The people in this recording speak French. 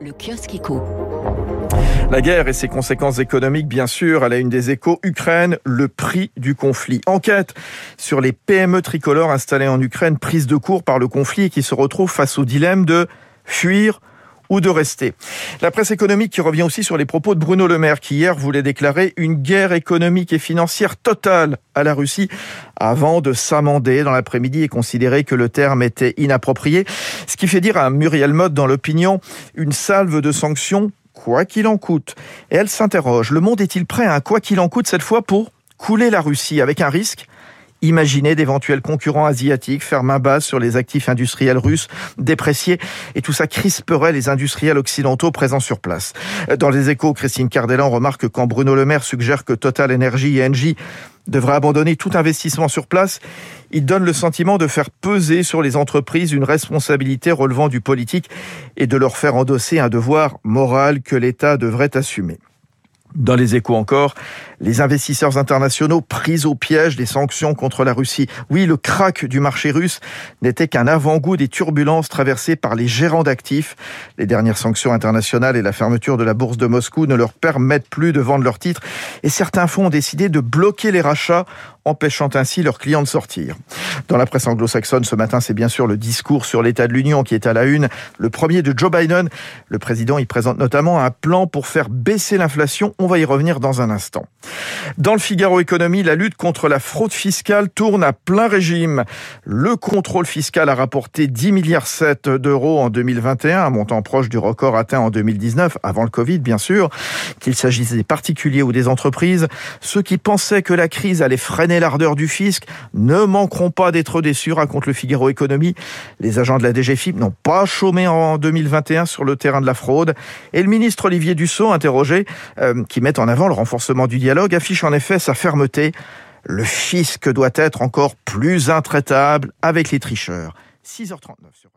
Le kiosque éco. La guerre et ses conséquences économiques, bien sûr, à la une des échos, Ukraine, le prix du conflit. Enquête sur les PME tricolores installées en Ukraine, prise de court par le conflit et qui se retrouvent face au dilemme de fuir ou de rester. La presse économique qui revient aussi sur les propos de Bruno Le Maire qui hier voulait déclarer une guerre économique et financière totale à la Russie avant de s'amender dans l'après-midi et considérer que le terme était inapproprié. Ce qui fait dire à Muriel Mode dans l'opinion une salve de sanctions quoi qu'il en coûte. Et elle s'interroge, le monde est-il prêt à quoi qu'il en coûte cette fois pour couler la Russie avec un risque? Imaginez d'éventuels concurrents asiatiques faire main basse sur les actifs industriels russes dépréciés et tout ça crisperait les industriels occidentaux présents sur place. Dans les échos, Christine Cardellan remarque quand Bruno Le Maire suggère que Total Energy et Engie devraient abandonner tout investissement sur place, il donne le sentiment de faire peser sur les entreprises une responsabilité relevant du politique et de leur faire endosser un devoir moral que l'État devrait assumer. Dans les échos encore, les investisseurs internationaux pris au piège des sanctions contre la Russie. Oui, le crack du marché russe n'était qu'un avant-goût des turbulences traversées par les gérants d'actifs. Les dernières sanctions internationales et la fermeture de la bourse de Moscou ne leur permettent plus de vendre leurs titres et certains fonds ont décidé de bloquer les rachats empêchant ainsi leurs clients de sortir. Dans la presse anglo-saxonne ce matin, c'est bien sûr le discours sur l'état de l'Union qui est à la une. Le premier de Joe Biden. Le président y présente notamment un plan pour faire baisser l'inflation. On va y revenir dans un instant. Dans le Figaro Économie, la lutte contre la fraude fiscale tourne à plein régime. Le contrôle fiscal a rapporté 10 milliards 7 d'euros en 2021, un montant proche du record atteint en 2019, avant le Covid bien sûr. Qu'il s'agisse des particuliers ou des entreprises, ceux qui pensaient que la crise allait freiner l'ardeur du fisc ne manqueront pas d'être déçus, raconte le Figaro Économie. Les agents de la DGFIP n'ont pas chômé en 2021 sur le terrain de la fraude. Et le ministre Olivier Dussault, interrogé, euh, qui met en avant le renforcement du dialogue, affiche en effet sa fermeté. Le fisc doit être encore plus intraitable avec les tricheurs. 6h39 sur